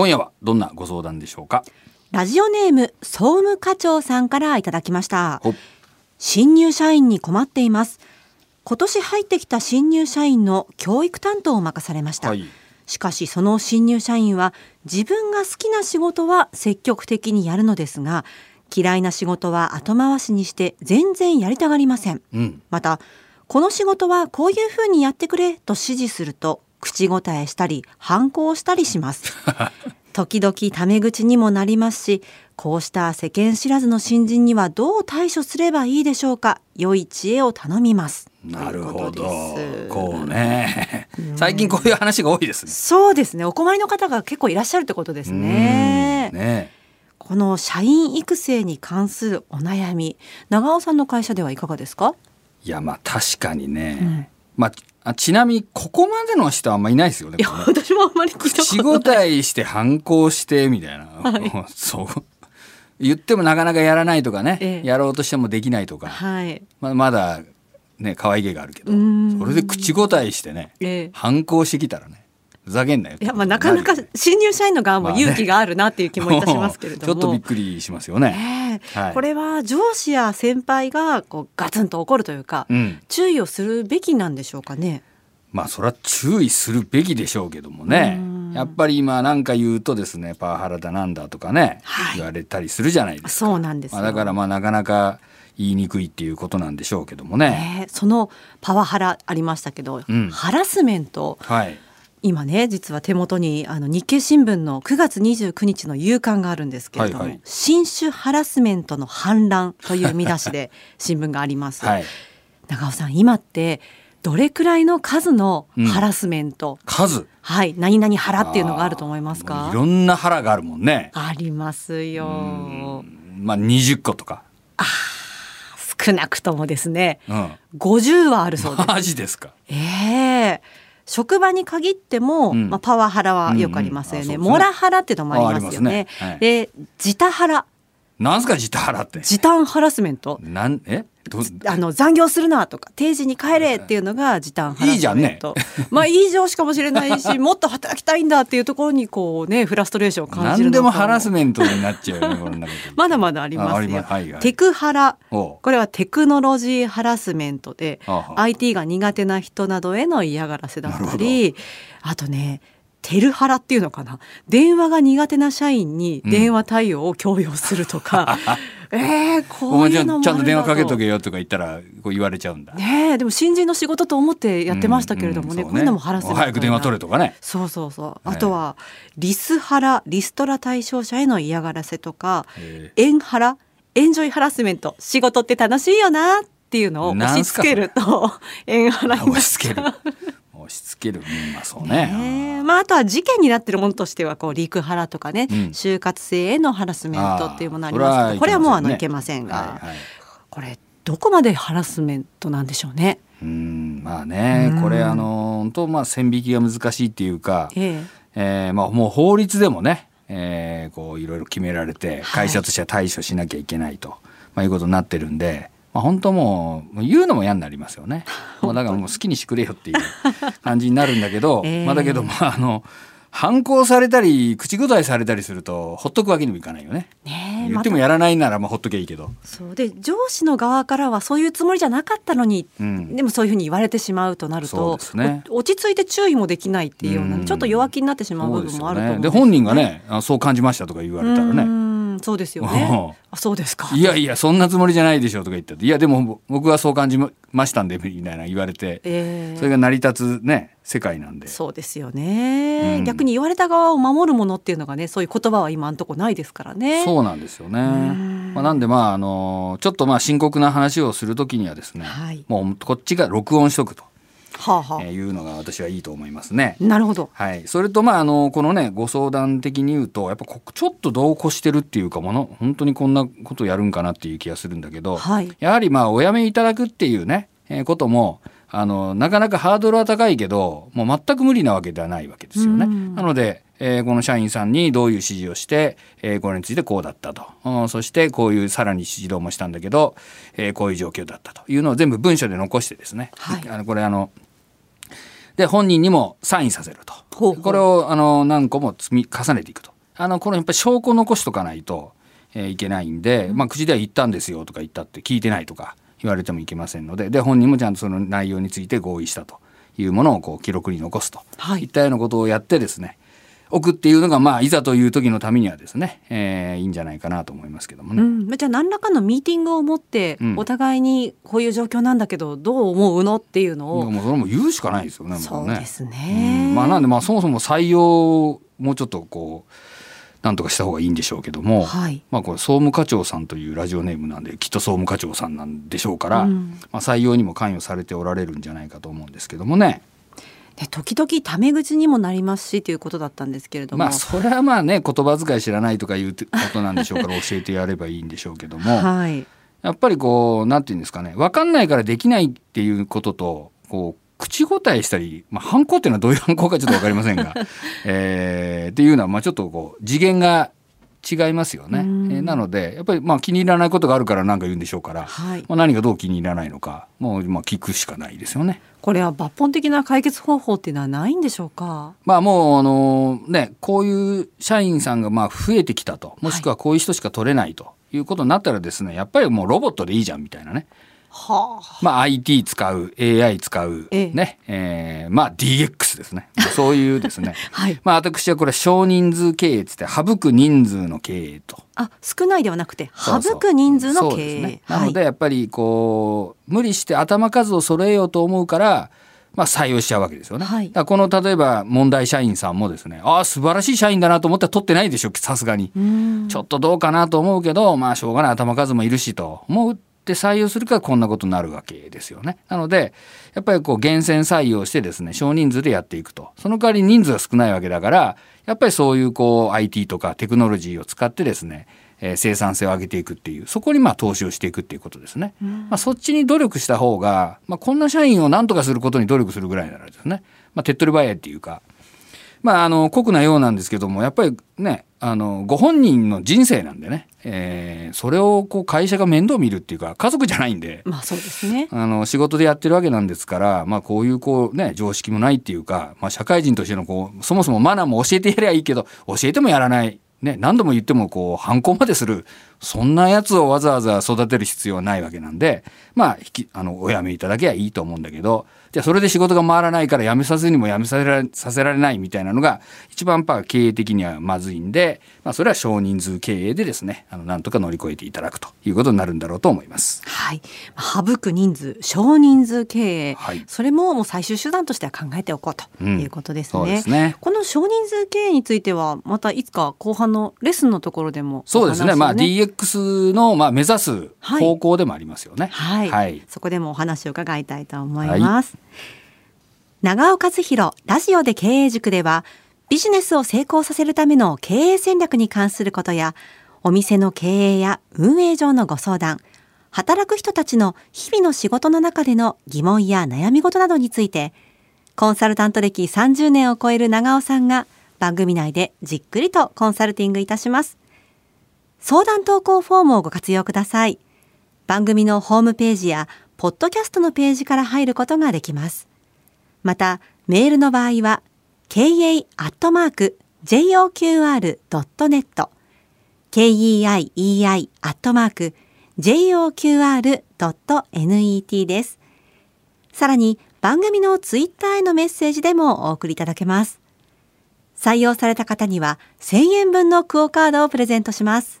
今夜はどんなご相談でしょうか？ラジオネーム総務課長さんからいただきました。ほ新入社員に困っています。今年入ってきた新入社員の教育担当を任されました、はい。しかしその新入社員は自分が好きな仕事は積極的にやるのですが嫌いな仕事は後回しにして全然やりたがりません。うん。またこの仕事はこういうふうにやってくれと指示すると口答えしたり反抗したりします。時々タメ口にもなりますしこうした世間知らずの新人にはどう対処すればいいでしょうか良い知恵を頼みます。なるほど。ことです。こうね。最近こういう話が多いですね。そうですね。お困りの方が結構いらっしゃるってことですね。うん。ね。この社員育成に関するお悩み長尾さんの会社ではいかがですか、いやまあ確かにね、うんまああちなみにここまでの人はあんまいないですよねいや私もあんまり聞いた口ことない。答えして反抗してみたいな、そう。言ってもなかなかやらないとかね、ええ。やろうとしてもできないとか、はい。まあ、まだね可愛げがあるけど。それで口答えしてねええ。反抗してきたらねふざけんなよいやまあなかなか新入社員の側も勇気があるなっていう気もいたしますけれども、ちょっとびっくりしますよね。ねえはいこれは上司や先輩がこうガツンと怒るというか、うん、注意をするべきなんでしょうかね？まあそれは注意するべきでしょうけどもねうんやっぱり今なんか言うとですねパワハラだなんだとかね、はい言われたりするじゃないですか。そうなんですよ。まあ、だからまあなかなか言いにくいっていうことなんでしょうけどもね。ねえそのパワハラありましたけど、うんハラスメントはい。今ね実は手元にあの日経新聞の9月29日の夕刊があるんですけれども、はいはい新種ハラスメントの反乱という見出しで 新聞があります。はい。長尾さん今ってどれくらいの数のハラスメント、数？はい何々腹っていうのがあると思いますもかういろんな腹があるもんね。ありますよまあ20個とか。少なくともですねうん。50はあるそうですマジですか？ええ職場に限っても、うん。まあ、パワハラはよくありますよね,、うんうんモラハラってのもありますよね。ね。はい。で自他ハラ。なんすか自他腹って。時短ハラスメント。なんえ？どあの残業するなとか定時に帰れっていうのが時短ハラスメントいいじゃんね。まあいい上司かもしれないし もっと働きたいんだっていうところにこうねフラストレーションを感じる何でもハラスメントになっちゃうよねこんなこと。まだまだありますよ、はいはい。テクハラ。これはテクノロジーハラスメントではあはあ。IT が苦手な人などへの嫌がらせだったりあとねテルハラっていうのかな。電話が苦手な社員に電話対応を強要するとか、えー、こういうのもんちゃんと電話かけとけけよとか言ったらこう言われちゃうんだ。ねえでも新人の仕事と思ってやってましたけれどもね,、うんうんこういうのもハラスメント早く電話取れとかね。そうそうそう。はいあとはリスハラリストラ対象者への嫌がらせとかえ。エンハラエンジョイハラスメント。仕事って楽しいよなっていうのを押し付けるとエンハラになっ押し付ける。ちゃう。押し付ける。うんまあそうねね。えまあ、あとは事件になってるものとしてはこうリクハラとかね、うん就活生へのハラスメントっていうものありあますけどこれはもうあのいいけけませんが、はいはい。これどこまでハラスメントなんでしょうね。うんまあねうんこれあの本当まあ線引きが難しいっていうか、ええーまあもう法律でもね、えーこういろいろ決められてはい会社としては対処しなきゃいけないと、まあいうことになってるんで。まあ、本当もうもう言うのも嫌になりますよね。もうだからもう好きにしてくれよっていう感じになるんだけど、ええ。まあだけどまああの反抗されたり口答えされたりするとほっとくわけにもいかないよね。えねえ言ってもまやらないならまあほっときゃいいけど。たそう。で上司の側からはそういうつもりじゃなかったのに、うん。でもそういうふうに言われてしまうとなると、ね。お落ち着いて注意もできないっていうような、うん。ちょっと弱気になってしまう部分もあると思うんですよで本人がねあそう感じましたとか言われたらうねんそうですよね。あそうですか。いやいやそんなつもりじゃないでしょとか言ってて。いやでも僕はそう感じましたんでみたいな言われて。ええ。それが成り立つね世界なんで。そうですよね、うん。逆に言われた側を守るものっていうのがねそういう言葉は今んとこないですからね。そうなんですよね。ん。まあ、なんでまああのちょっとまあ深刻な話をするときにはですね、はい。もうこっちが録音しとくとはあはあ、いうのが私はいいと思いますね。なるほど。はい、それとまああのこのねご相談的に言うとやっぱこちょっと度を越してるっていうかもの本当にこんなことやるんかなっていう気がするんだけど、はい。やはりまあお辞めいただくっていうね、えーこともあのなかなかハードルは高いけどもう全く無理なわけではないわけですよね。うんなので、えーこの社員さんにどういう指示をして、えーこれについてこうだったと、うんそしてこういうさらに指導もしたんだけど、えーこういう状況だったというのを全部文書で残してですね、はいあのこれあので本人にもサインさせると。これをあの何個も積み重ねていくと。あのこのやっぱり証拠を残しとかないと、えーいけないんで、まあ、口では言ったんですよとか言ったって聞いてないとか言われてもいけませんのでで本人もちゃんとその内容について合意したというものをこう記録に残すと、はい。いったようなことをやってですね置くっていうのがまあいざという時のためにはですね、えーいいんじゃないかなと思いますけどもね。うん、じゃあ何らかのミーティングを持って、うん。お互いにこういう状況なんだけどどう思うのっていうのを。もうそれも言うしかないですよねそうですね。うん。まあなんでまあそもそも採用もうちょっとこうなんとかした方がいいんでしょうけども、はい。まあこれ総務課長さんというラジオネームなんできっと総務課長さんなんでしょうから、うん。まあ採用にも関与されておられるんじゃないかと思うんですけどもね。で時々タメ口にもなりますしということだったんですけれども、まあそれはまあね言葉遣い知らないとかいうことなんでしょうから 教えてやればいいんでしょうけども。はいやっぱりこうなんていうんですかね分かんないからできないっていうこととこう口答えしたり、まあ、反抗っていうのはどういう反抗かちょっと分かりませんが、えーっていうのはまあちょっとこう次元が違いますよね。えうんーなのでやっぱりまあ気に入らないことがあるから何か言うんでしょうから、はいまあ、何がどう気に入らないのかもうまあ聞くしかないですよね。これは抜本的な解決方法っていうのはないんでしょうか？まあもうあのねこういう社員さんがまあ増えてきたともしくはこういう人しか取れないということになったらですねやっぱりもうロボットでいいじゃんみたいなね。はあ。まあ、IT 使う AI 使う、ええ。ね。えーまあ DX ですね。そういうですね。はい。まあ私はこれ少人数経営っつって省く人数の経営と。あ少ないではなくて省く人数のそう経営ね。なのでやっぱりこう無理して頭数を揃えようと思うからまあ採用しちゃうわけですよね。はい。この例えば問題社員さんもですねああ素晴らしい社員だなと思っては取ってないでしょさすがに。うん。ちょっとどうかなと思うけど、まあしょうがない。頭数もいるしと思って採用するからこんなことになるわけですよね。なので、やっぱりこう厳選採用してですね、少人数でやっていくと。その代わり人数が少ないわけだから、やっぱりそういうこう IT とかテクノロジーを使ってですね、えー生産性を上げていくっていう、そこにまあ投資をしていくっていうことですね。まあそっちに努力した方が、まあこんな社員を何とかすることに努力するぐらいならですね、まあ手っ取り早いっていうか、まあ、あの酷なようなんですけどもやっぱりねあのご本人の人生なんでね、えーそれをこう会社が面倒見るっていうか家族じゃないんで。まあそうですねあの仕事でやってるわけなんですから、まあ、こういうこう、ね、常識もないっていうか、まあ、社会人としてのこうそもそもマナーも教えてやりゃいいけど教えてもやらない、ね、何度も言ってもこう反抗までするそんなやつをわざわざ育てる必要はないわけなんで、まあ、引きあのお辞めいただけばいいと思うんだけどじゃあそれで仕事が回らないから辞めさせにも辞めさせられさせられないみたいなのが一番やっぱ経営的にはまずいんで、まあ、それは少人数経営でですねあのなんとか乗り越えていただくということになるんだろうと思います。はい省く人数少人数経営、はいそれももう最終手段としては考えておこうとうんいうことですそうでね。すねこの少人数経営についてはまたいつか後半のレッスンのところでもそうですね。まあ DX のまあ目指すはい。方向でもありますよね。はい、はい。そこでもお話を伺いたいと思います、長尾和弘ラジオで経営塾ではビジネスを成功させるための経営戦略に関することやお店の経営や運営上のご相談働く人たちの日々の仕事の中での疑問や悩み事などについてコンサルタント歴30年を超える長尾さんが番組内でじっくりとコンサルティングいたします相談投稿フォームをご活用ください。番組のホームページやポッドキャストのページから入ることができます。またメールの場合は kei.joqr.net keiei.joqr.net です。さらに番組のツイッターへのメッセージでもお送りいただけます。採用された方には1000円分のクオカードをプレゼントします。